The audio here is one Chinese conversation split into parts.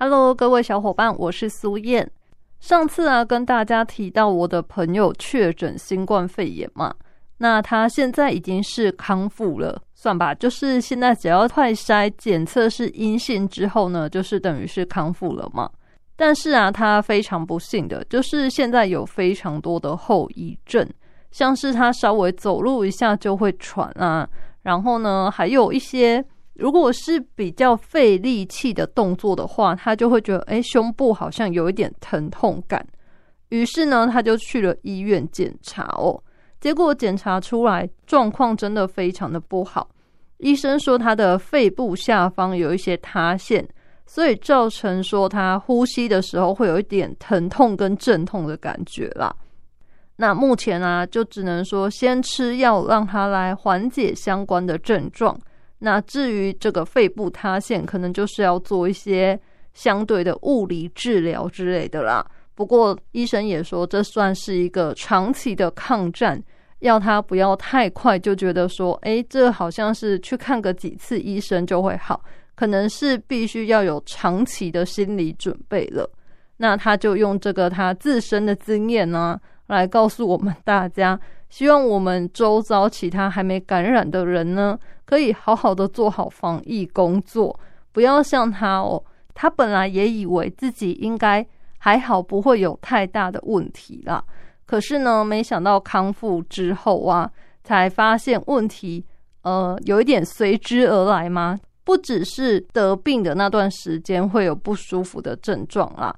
？Hello，各位小伙伴，我是苏燕。上次啊，跟大家提到我的朋友确诊新冠肺炎嘛，那他现在已经是康复了，算吧，就是现在只要快筛检测是阴性之后呢，就是等于是康复了嘛。但是啊，他非常不幸的，就是现在有非常多的后遗症，像是他稍微走路一下就会喘啊，然后呢，还有一些。如果是比较费力气的动作的话，他就会觉得哎，胸部好像有一点疼痛感。于是呢，他就去了医院检查哦。结果检查出来状况真的非常的不好。医生说他的肺部下方有一些塌陷，所以造成说他呼吸的时候会有一点疼痛跟阵痛的感觉啦。那目前啊，就只能说先吃药让他来缓解相关的症状。那至于这个肺部塌陷，可能就是要做一些相对的物理治疗之类的啦。不过医生也说，这算是一个长期的抗战，要他不要太快就觉得说，哎，这好像是去看个几次医生就会好，可能是必须要有长期的心理准备了。那他就用这个他自身的经验呢，来告诉我们大家。希望我们周遭其他还没感染的人呢，可以好好的做好防疫工作，不要像他哦，他本来也以为自己应该还好，不会有太大的问题啦。可是呢，没想到康复之后啊，才发现问题，呃，有一点随之而来吗？不只是得病的那段时间会有不舒服的症状啦，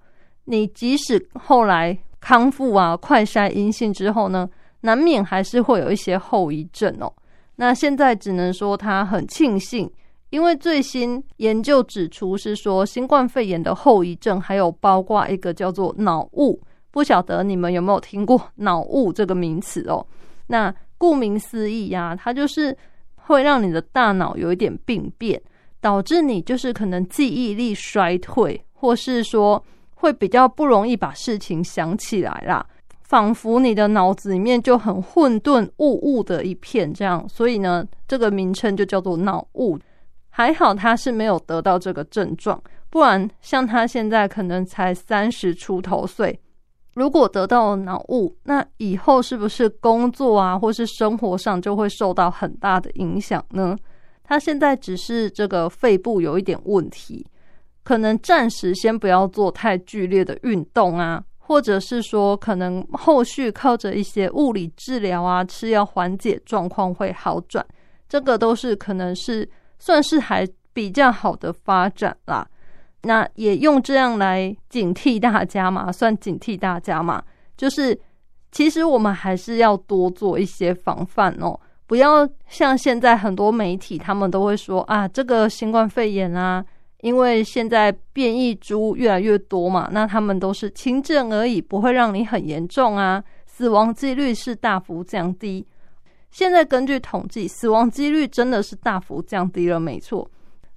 你即使后来康复啊，快筛阴性之后呢？难免还是会有一些后遗症哦。那现在只能说他很庆幸，因为最新研究指出是说，新冠肺炎的后遗症还有包括一个叫做脑雾。不晓得你们有没有听过脑雾这个名词哦？那顾名思义呀，它就是会让你的大脑有一点病变，导致你就是可能记忆力衰退，或是说会比较不容易把事情想起来啦。仿佛你的脑子里面就很混沌雾雾的一片，这样，所以呢，这个名称就叫做脑雾。还好他是没有得到这个症状，不然像他现在可能才三十出头岁，如果得到脑雾，那以后是不是工作啊，或是生活上就会受到很大的影响呢？他现在只是这个肺部有一点问题，可能暂时先不要做太剧烈的运动啊。或者是说，可能后续靠着一些物理治疗啊，吃药缓解状况会好转，这个都是可能是算是还比较好的发展啦。那也用这样来警惕大家嘛，算警惕大家嘛，就是其实我们还是要多做一些防范哦，不要像现在很多媒体他们都会说啊，这个新冠肺炎啊。因为现在变异株越来越多嘛，那他们都是轻症而已，不会让你很严重啊，死亡几率是大幅降低。现在根据统计，死亡几率真的是大幅降低了，没错。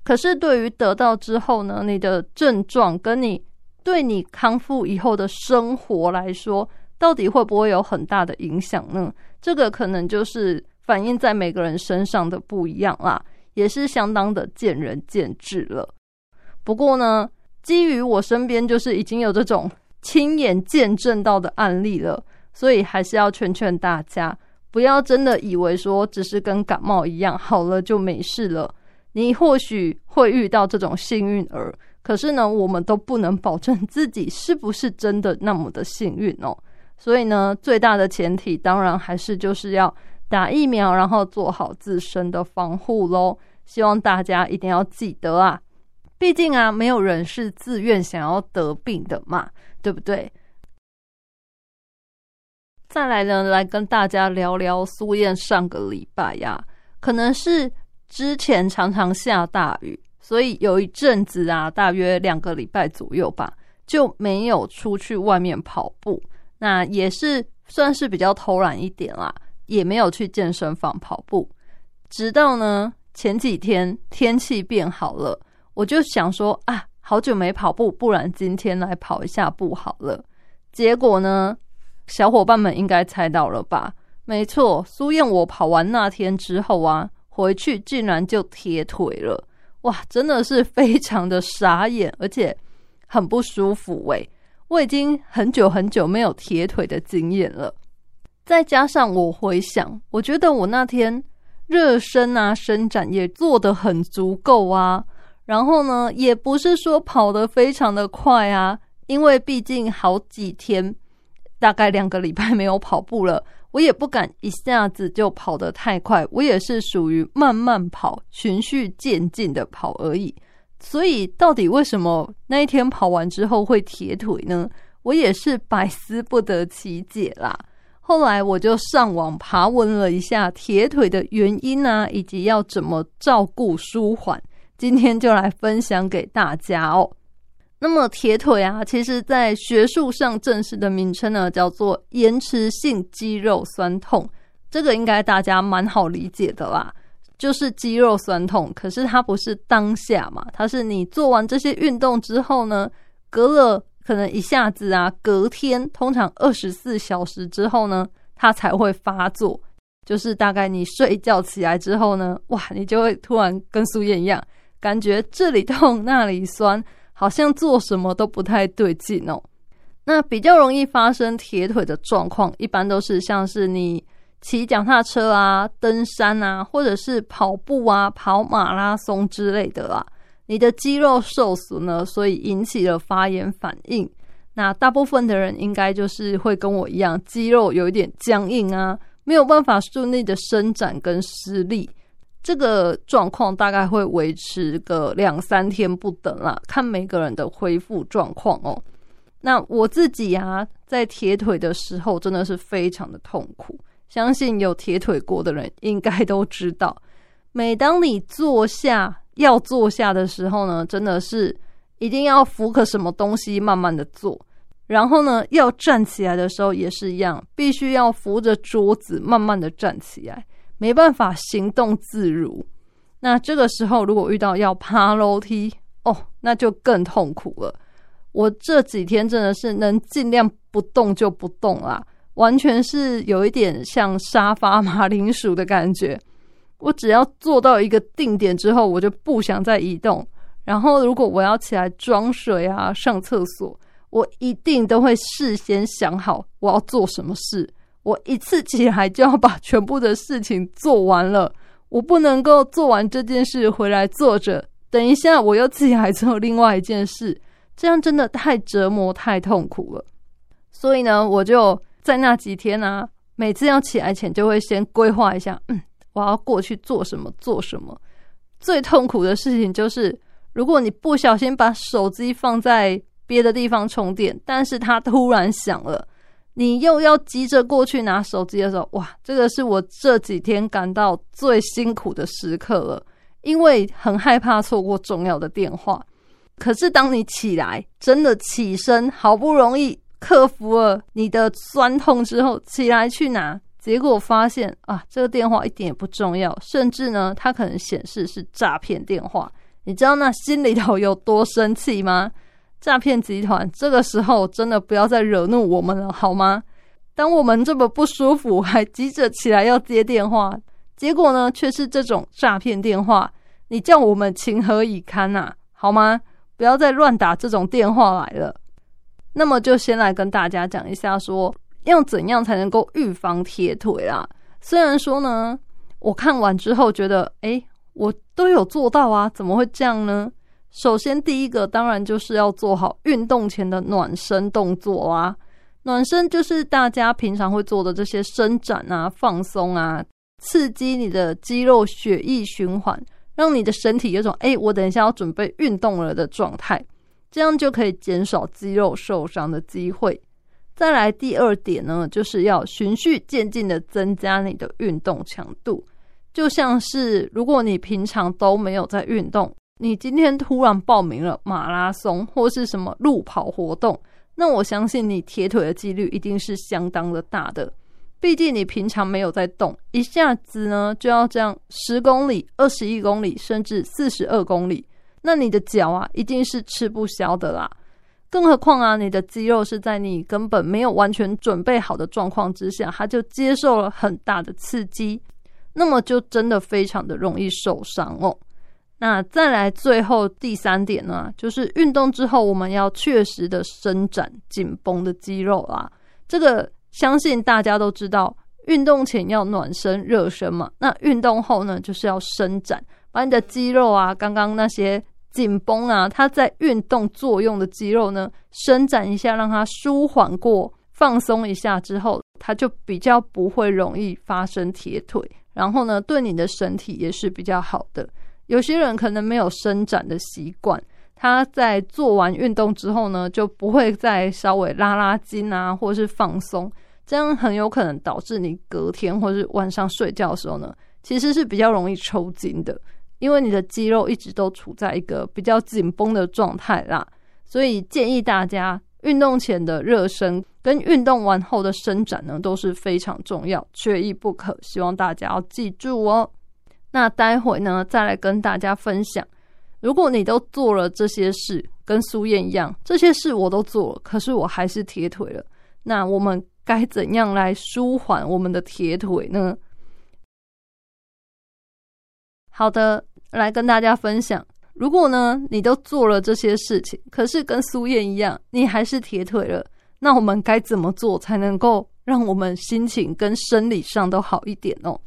可是对于得到之后呢，你的症状跟你对你康复以后的生活来说，到底会不会有很大的影响呢？这个可能就是反映在每个人身上的不一样啦，也是相当的见仁见智了。不过呢，基于我身边就是已经有这种亲眼见证到的案例了，所以还是要劝劝大家，不要真的以为说只是跟感冒一样好了就没事了。你或许会遇到这种幸运儿，可是呢，我们都不能保证自己是不是真的那么的幸运哦。所以呢，最大的前提当然还是就是要打疫苗，然后做好自身的防护喽。希望大家一定要记得啊。毕竟啊，没有人是自愿想要得病的嘛，对不对？再来呢，来跟大家聊聊苏燕上个礼拜呀，可能是之前常常下大雨，所以有一阵子啊，大约两个礼拜左右吧，就没有出去外面跑步。那也是算是比较偷懒一点啦，也没有去健身房跑步。直到呢前几天天气变好了，我就想说啊，好久没跑步，不然今天来跑一下步好了。结果呢，小伙伴们应该猜到了吧？没错，苏燕我跑完那天之后啊，回去竟然就铁腿了，哇，真的是非常的傻眼，而且很不舒服喂。我已经很久很久没有铁腿的经验了，再加上我回想，我觉得我那天热身啊、伸展也做得很足够啊，然后呢，也不是说跑得非常的快啊，因为毕竟好几天，大概两个礼拜没有跑步了，我也不敢一下子就跑得太快，我也是属于慢慢跑、循序渐进的跑而已。所以，到底为什么那一天跑完之后会铁腿呢？我也是百思不得其解啦。后来我就上网爬文了一下铁腿的原因啊，以及要怎么照顾舒缓。今天就来分享给大家哦。那么铁腿啊，其实在学术上正式的名称呢，叫做延迟性肌肉酸痛。这个应该大家蛮好理解的啦。就是肌肉酸痛，可是它不是当下嘛，它是你做完这些运动之后呢，隔了可能一下子啊，隔天通常二十四小时之后呢，它才会发作。就是大概你睡觉起来之后呢，哇，你就会突然跟苏燕一样，感觉这里痛那里酸，好像做什么都不太对劲哦。那比较容易发生铁腿的状况，一般都是像是你。骑脚踏车啊，登山啊，或者是跑步啊，跑马拉松之类的啦，你的肌肉受损呢，所以引起了发炎反应。那大部分的人应该就是会跟我一样，肌肉有一点僵硬啊，没有办法顺利的伸展跟施力。这个状况大概会维持个两三天不等啦，看每个人的恢复状况哦。那我自己啊，在铁腿的时候，真的是非常的痛苦。相信有铁腿过的人应该都知道，每当你坐下要坐下的时候呢，真的是一定要扶个什么东西慢慢的坐，然后呢，要站起来的时候也是一样，必须要扶着桌子慢慢的站起来，没办法行动自如。那这个时候如果遇到要爬楼梯哦，那就更痛苦了。我这几天真的是能尽量不动就不动啦。完全是有一点像沙发马铃薯的感觉。我只要做到一个定点之后，我就不想再移动。然后，如果我要起来装水啊、上厕所，我一定都会事先想好我要做什么事。我一次起来就要把全部的事情做完了。我不能够做完这件事回来坐着，等一下我又起来做另外一件事，这样真的太折磨、太痛苦了。所以呢，我就。在那几天呢，每次要起来前就会先规划一下，嗯，我要过去做什么做什么。最痛苦的事情就是，如果你不小心把手机放在别的地方充电，但是它突然响了，你又要急着过去拿手机的时候，哇，这个是我这几天感到最辛苦的时刻了，因为很害怕错过重要的电话。可是当你起来，真的起身，好不容易。克服了你的酸痛之后，起来去拿，结果发现啊，这个电话一点也不重要，甚至呢，它可能显示是诈骗电话。你知道那心里头有多生气吗？诈骗集团这个时候真的不要再惹怒我们了，好吗？当我们这么不舒服，还急着起来要接电话，结果呢，却是这种诈骗电话，你叫我们情何以堪呐？好吗？不要再乱打这种电话来了。那么就先来跟大家讲一下，说要怎样才能够预防铁腿啊。虽然说呢，我看完之后觉得，哎，我都有做到啊，怎么会这样呢？首先，第一个当然就是要做好运动前的暖身动作啊。暖身就是大家平常会做的这些伸展啊、放松啊，刺激你的肌肉血液循环，让你的身体有种哎，我等一下要准备运动了的状态。这样就可以减少肌肉受伤的机会。再来第二点呢，就是要循序渐进的增加你的运动强度。就像是如果你平常都没有在运动，你今天突然报名了马拉松或是什么路跑活动，那我相信你铁腿的几率一定是相当的大的。毕竟你平常没有在动，一下子呢就要这样十公里、二十一公里，甚至四十二公里，那你的脚啊一定是吃不消的啦。更何况啊，你的肌肉是在你根本没有完全准备好的状况之下，它就接受了很大的刺激，那么就真的非常的容易受伤哦。那再来最后第三点呢，就是运动之后我们要确实的伸展紧绷的肌肉啦，这个。相信大家都知道，运动前要暖身热身嘛。那运动后呢，就是要伸展，把你的肌肉啊，刚刚那些紧绷啊，它在运动作用的肌肉呢，伸展一下，让它舒缓过、放松一下之后，它就比较不会容易发生铁腿。然后呢，对你的身体也是比较好的。有些人可能没有伸展的习惯。他在做完运动之后呢，就不会再稍微拉拉筋啊，或是放松，这样很有可能导致你隔天或是晚上睡觉的时候呢，其实是比较容易抽筋的，因为你的肌肉一直都处在一个比较紧绷的状态啦。所以建议大家运动前的热身跟运动完后的伸展呢都是非常重要，缺一不可。希望大家要记住哦。那待会呢，再来跟大家分享。如果你都做了这些事，跟苏燕一样，这些事我都做了，可是我还是铁腿了。那我们该怎样来舒缓我们的铁腿呢？好的，来跟大家分享。如果呢，你都做了这些事情，可是跟苏燕一样，你还是铁腿了，那我们该怎么做才能够让我们心情跟生理上都好一点哦？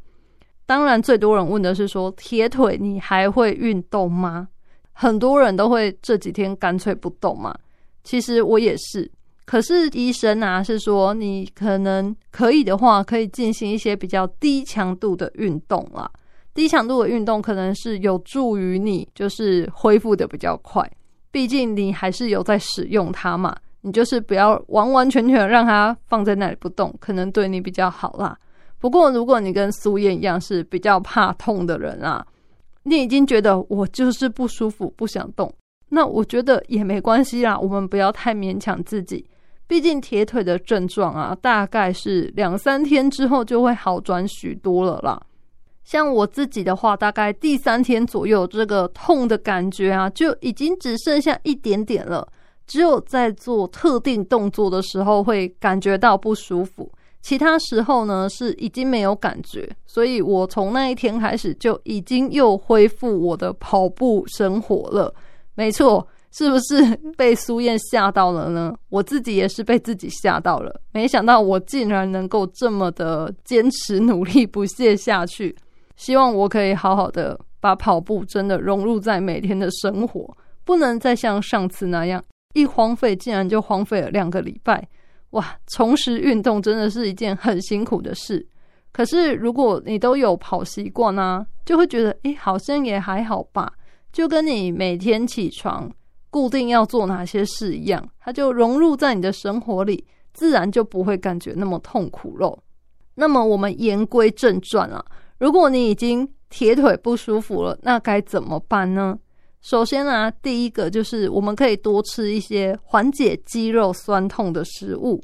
当然，最多人问的是说，铁腿你还会运动吗？很多人都会这几天干脆不动嘛，其实我也是。可是医生啊是说，你可能可以的话，可以进行一些比较低强度的运动啦。低强度的运动可能是有助于你，就是恢复的比较快。毕竟你还是有在使用它嘛，你就是不要完完全全让它放在那里不动，可能对你比较好啦。不过如果你跟苏燕一样是比较怕痛的人啊。你已经觉得我就是不舒服，不想动，那我觉得也没关系啦。我们不要太勉强自己，毕竟铁腿的症状啊，大概是两三天之后就会好转许多了啦。像我自己的话，大概第三天左右，这个痛的感觉啊，就已经只剩下一点点了。只有在做特定动作的时候，会感觉到不舒服。其他时候呢是已经没有感觉，所以我从那一天开始就已经又恢复我的跑步生活了。没错，是不是被苏燕吓到了呢？我自己也是被自己吓到了，没想到我竟然能够这么的坚持努力不懈下去。希望我可以好好的把跑步真的融入在每天的生活，不能再像上次那样一荒废，竟然就荒废了两个礼拜。哇，重拾运动真的是一件很辛苦的事。可是如果你都有跑习惯呢，就会觉得诶，好像也还好吧。就跟你每天起床固定要做哪些事一样，它就融入在你的生活里，自然就不会感觉那么痛苦喽。那么我们言归正传啊，如果你已经铁腿不舒服了，那该怎么办呢？首先呢，第一个就是我们可以多吃一些缓解肌肉酸痛的食物。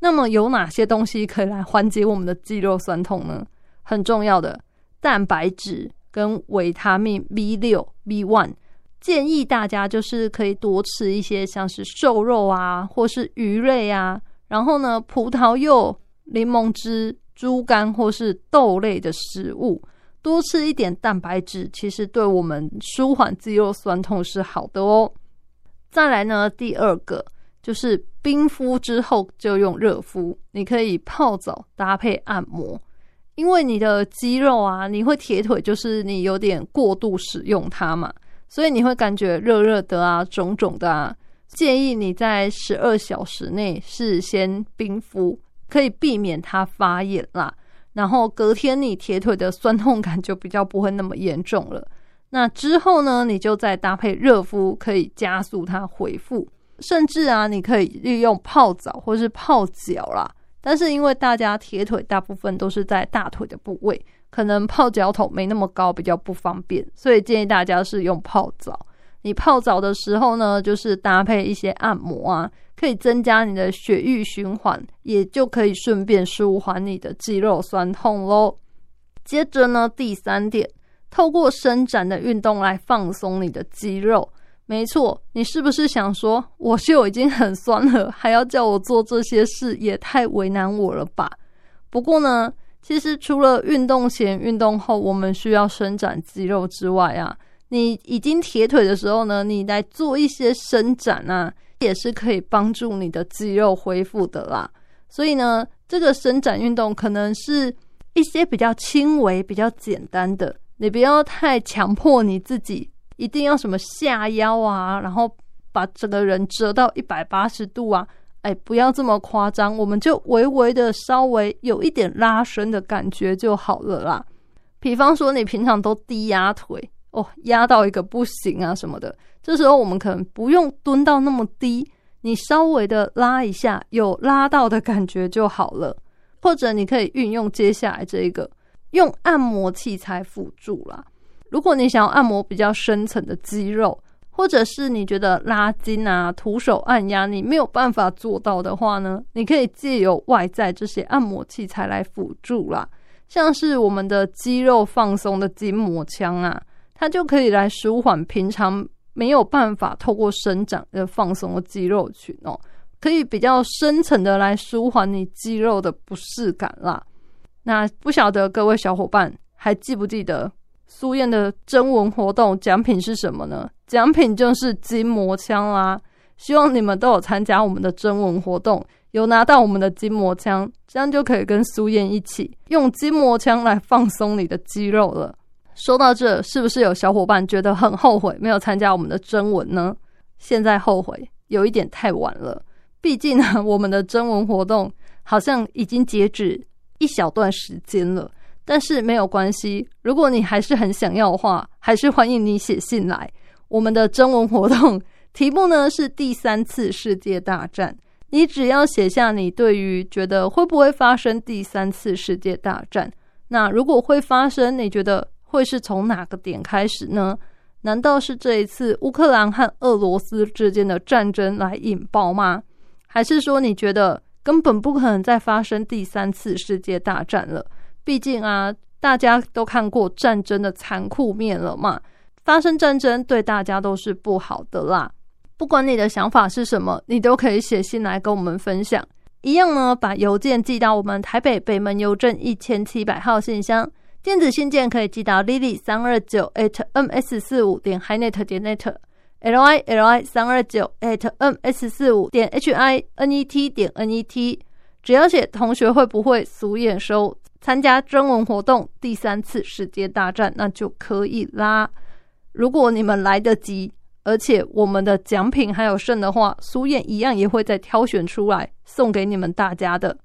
那么有哪些东西可以来缓解我们的肌肉酸痛呢？很重要的蛋白质跟维他命 B 六、B one，建议大家就是可以多吃一些像是瘦肉啊，或是鱼类啊，然后呢，葡萄柚、柠檬汁、猪肝或是豆类的食物。多吃一点蛋白质，其实对我们舒缓肌肉酸痛是好的哦。再来呢，第二个就是冰敷之后就用热敷，你可以泡澡搭配按摩，因为你的肌肉啊，你会铁腿，就是你有点过度使用它嘛，所以你会感觉热热的啊，肿肿的啊。建议你在十二小时内事先冰敷，可以避免它发炎啦。然后隔天你铁腿的酸痛感就比较不会那么严重了。那之后呢，你就再搭配热敷，可以加速它恢复。甚至啊，你可以利用泡澡或是泡脚啦。但是因为大家铁腿大部分都是在大腿的部位，可能泡脚桶没那么高，比较不方便，所以建议大家是用泡澡。你泡澡的时候呢，就是搭配一些按摩啊，可以增加你的血液循环，也就可以顺便舒缓你的肌肉酸痛喽。接着呢，第三点，透过伸展的运动来放松你的肌肉。没错，你是不是想说，我就已经很酸了，还要叫我做这些事，也太为难我了吧？不过呢，其实除了运动前、运动后我们需要伸展肌肉之外啊，你已经铁腿的时候呢，你来做一些伸展啊，也是可以帮助你的肌肉恢复的啦。所以呢，这个伸展运动可能是一些比较轻微、比较简单的，你不要太强迫你自己。一定要什么下腰啊，然后把整个人折到一百八十度啊！哎，不要这么夸张，我们就微微的稍微有一点拉伸的感觉就好了啦。比方说，你平常都低压腿哦，压到一个不行啊什么的，这时候我们可能不用蹲到那么低，你稍微的拉一下，有拉到的感觉就好了。或者你可以运用接下来这一个，用按摩器材辅助啦。如果你想要按摩比较深层的肌肉，或者是你觉得拉筋啊、徒手按压你没有办法做到的话呢，你可以借由外在这些按摩器材来辅助啦，像是我们的肌肉放松的筋膜枪啊，它就可以来舒缓平常没有办法透过伸展而放松的肌肉群哦，可以比较深层的来舒缓你肌肉的不适感啦。那不晓得各位小伙伴还记不记得？苏燕的征文活动奖品是什么呢？奖品就是筋膜枪啦！希望你们都有参加我们的征文活动，有拿到我们的筋膜枪，这样就可以跟苏燕一起用筋膜枪来放松你的肌肉了。说到这，是不是有小伙伴觉得很后悔没有参加我们的征文呢？现在后悔有一点太晚了，毕竟呢，我们的征文活动好像已经截止一小段时间了。但是没有关系，如果你还是很想要的话，还是欢迎你写信来。我们的征文活动题目呢是第三次世界大战，你只要写下你对于觉得会不会发生第三次世界大战。那如果会发生，你觉得会是从哪个点开始呢？难道是这一次乌克兰和俄罗斯之间的战争来引爆吗？还是说你觉得根本不可能再发生第三次世界大战了？毕竟啊，大家都看过战争的残酷面了嘛，发生战争对大家都是不好的啦。不管你的想法是什么，你都可以写信来跟我们分享。一样呢，把邮件寄到我们台北北门邮政一千七百号信箱，电子信件可以寄到 lily 三二九 at ms 四五点 hinet 点 net，l i l i 三二九 at ms 四五点 h i n e t 点 n e t，只要写同学会不会俗眼收。参加征文活动，第三次世界大战那就可以啦。如果你们来得及，而且我们的奖品还有剩的话，苏燕一样也会再挑选出来送给你们大家的。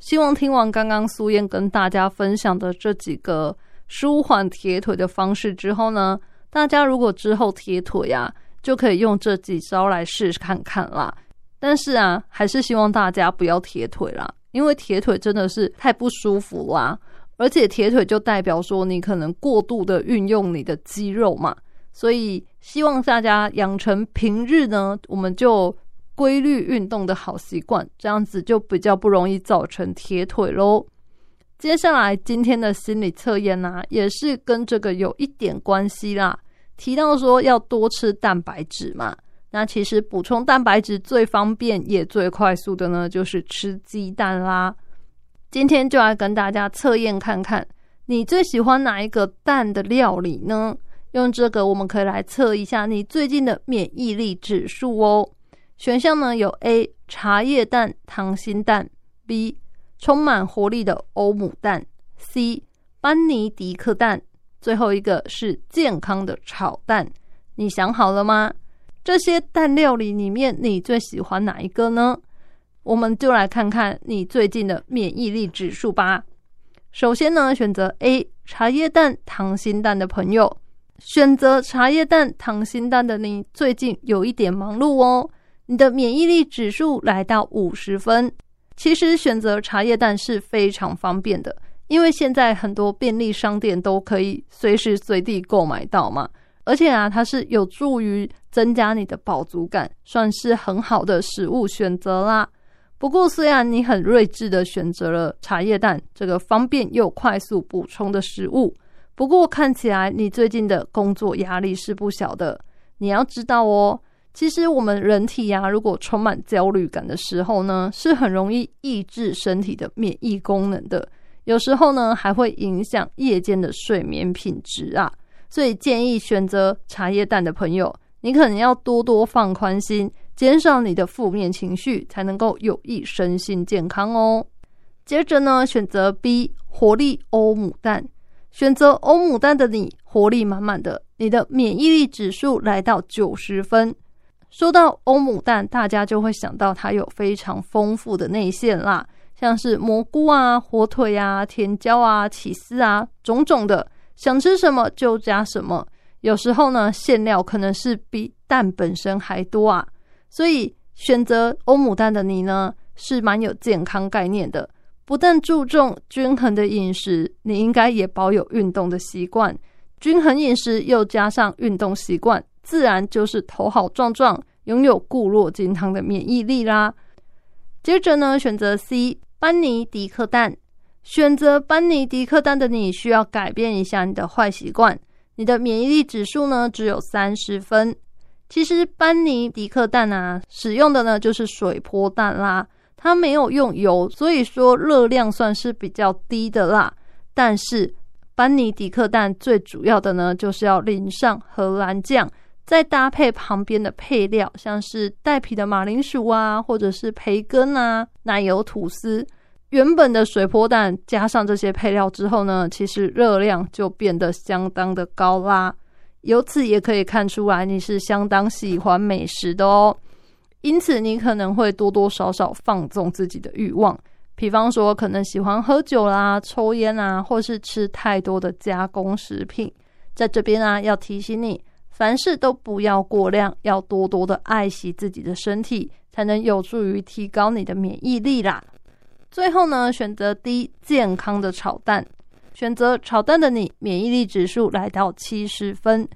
希望听完刚刚苏燕跟大家分享的这几个舒缓铁腿的方式之后呢，大家如果之后铁腿啊，就可以用这几招来试试看看啦。但是啊，还是希望大家不要铁腿啦。因为铁腿真的是太不舒服啦，而且铁腿就代表说你可能过度的运用你的肌肉嘛，所以希望大家养成平日呢，我们就规律运动的好习惯，这样子就比较不容易造成铁腿喽。接下来今天的心理测验呢，也是跟这个有一点关系啦，提到说要多吃蛋白质嘛。那其实补充蛋白质最方便也最快速的呢，就是吃鸡蛋啦。今天就来跟大家测验看看，你最喜欢哪一个蛋的料理呢？用这个我们可以来测一下你最近的免疫力指数哦。选项呢有 A 茶叶蛋、溏心蛋；B 充满活力的欧姆蛋；C 班尼迪克蛋；最后一个是健康的炒蛋。你想好了吗？这些蛋料理里面，你最喜欢哪一个呢？我们就来看看你最近的免疫力指数吧。首先呢，选择 A 茶叶蛋、溏心蛋的朋友，选择茶叶蛋、溏心蛋的你，最近有一点忙碌哦。你的免疫力指数来到五十分，其实选择茶叶蛋是非常方便的，因为现在很多便利商店都可以随时随地购买到嘛。而且啊，它是有助于增加你的饱足感，算是很好的食物选择啦。不过，虽然你很睿智的选择了茶叶蛋这个方便又快速补充的食物，不过看起来你最近的工作压力是不小的。你要知道哦，其实我们人体呀，如果充满焦虑感的时候呢，是很容易抑制身体的免疫功能的。有时候呢，还会影响夜间的睡眠品质啊。所以建议选择茶叶蛋的朋友，你可能要多多放宽心，减少你的负面情绪，才能够有益身心健康哦。接着呢，选择 B 活力欧姆蛋，选择欧姆蛋的你，活力满满的，你的免疫力指数来到九十分。说到欧姆蛋，大家就会想到它有非常丰富的内馅啦，像是蘑菇啊、火腿啊、甜椒啊、起司啊，种种的。想吃什么就加什么，有时候呢，馅料可能是比蛋本身还多啊。所以选择欧姆蛋的你呢，是蛮有健康概念的。不但注重均衡的饮食，你应该也保有运动的习惯。均衡饮食又加上运动习惯，自然就是头好壮壮，拥有固若金汤的免疫力啦。接着呢，选择 C 班尼迪克蛋。选择班尼迪克蛋的你，需要改变一下你的坏习惯。你的免疫力指数呢，只有三十分。其实班尼迪克蛋啊，使用的呢就是水波蛋啦，它没有用油，所以说热量算是比较低的啦。但是班尼迪克蛋最主要的呢，就是要淋上荷兰酱，再搭配旁边的配料，像是带皮的马铃薯啊，或者是培根啊，奶油吐司。原本的水波蛋加上这些配料之后呢，其实热量就变得相当的高啦。由此也可以看出来，你是相当喜欢美食的哦。因此，你可能会多多少少放纵自己的欲望，比方说可能喜欢喝酒啦、抽烟啊，或是吃太多的加工食品。在这边啊，要提醒你，凡事都不要过量，要多多的爱惜自己的身体，才能有助于提高你的免疫力啦。最后呢，选择低健康的炒蛋。选择炒蛋的你，免疫力指数来到七十分。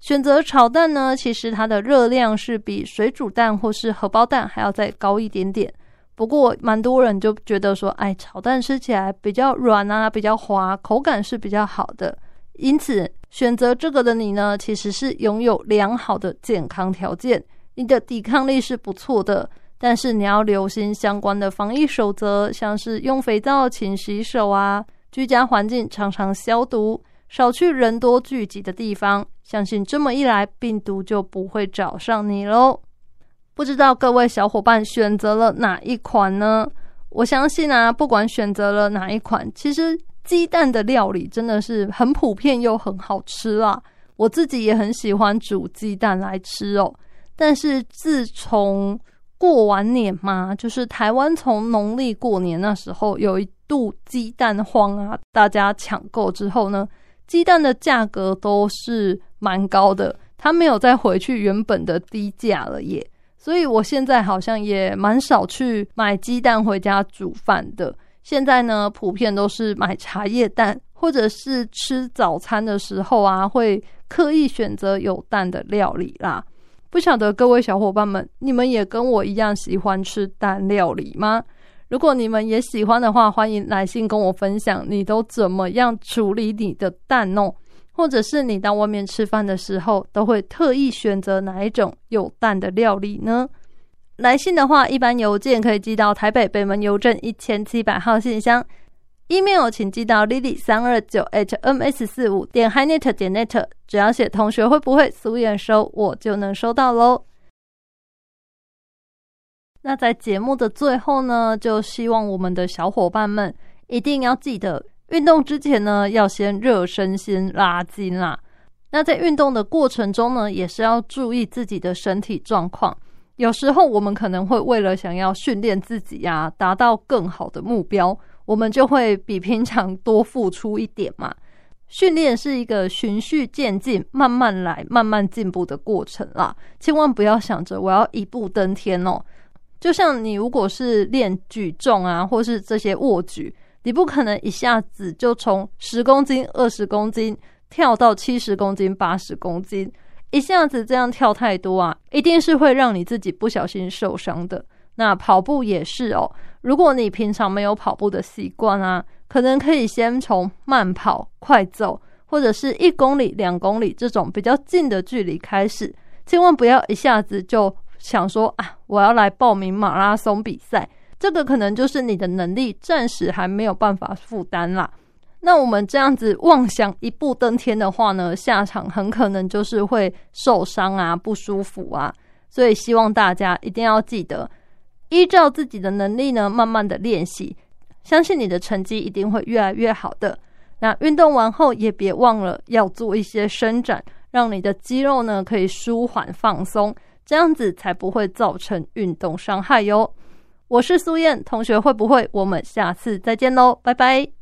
选择炒蛋呢，其实它的热量是比水煮蛋或是荷包蛋还要再高一点点。不过，蛮多人就觉得说，哎，炒蛋吃起来比较软啊，比较滑，口感是比较好的。因此，选择这个的你呢，其实是拥有良好的健康条件，你的抵抗力是不错的。但是你要留心相关的防疫守则，像是用肥皂勤洗手啊，居家环境常常消毒，少去人多聚集的地方。相信这么一来，病毒就不会找上你喽。不知道各位小伙伴选择了哪一款呢？我相信啊，不管选择了哪一款，其实鸡蛋的料理真的是很普遍又很好吃啊。我自己也很喜欢煮鸡蛋来吃哦。但是自从过完年嘛，就是台湾从农历过年那时候有一度鸡蛋荒啊，大家抢购之后呢，鸡蛋的价格都是蛮高的，它没有再回去原本的低价了耶。所以我现在好像也蛮少去买鸡蛋回家煮饭的，现在呢，普遍都是买茶叶蛋，或者是吃早餐的时候啊，会刻意选择有蛋的料理啦。不晓得各位小伙伴们，你们也跟我一样喜欢吃蛋料理吗？如果你们也喜欢的话，欢迎来信跟我分享，你都怎么样处理你的蛋哦？或者是你到外面吃饭的时候，都会特意选择哪一种有蛋的料理呢？来信的话，一般邮件可以寄到台北北门邮政一千七百号信箱。email 请寄到 lily 三二九 hms 四五点 hinet 点 net，只要写同学会不会苏验收，我就能收到喽。那在节目的最后呢，就希望我们的小伙伴们一定要记得，运动之前呢，要先热身，先拉筋啦。那在运动的过程中呢，也是要注意自己的身体状况。有时候我们可能会为了想要训练自己呀，达到更好的目标。我们就会比平常多付出一点嘛。训练是一个循序渐进、慢慢来、慢慢进步的过程啦。千万不要想着我要一步登天哦。就像你如果是练举重啊，或是这些握举，你不可能一下子就从十公斤、二十公斤跳到七十公斤、八十公斤，一下子这样跳太多啊，一定是会让你自己不小心受伤的。那跑步也是哦，如果你平常没有跑步的习惯啊，可能可以先从慢跑、快走，或者是一公里、两公里这种比较近的距离开始，千万不要一下子就。想说啊，我要来报名马拉松比赛，这个可能就是你的能力暂时还没有办法负担啦。那我们这样子妄想一步登天的话呢，下场很可能就是会受伤啊，不舒服啊。所以希望大家一定要记得，依照自己的能力呢，慢慢的练习，相信你的成绩一定会越来越好的。那运动完后也别忘了要做一些伸展，让你的肌肉呢可以舒缓放松。这样子才不会造成运动伤害哟。我是苏燕同学，会不会？我们下次再见喽，拜拜。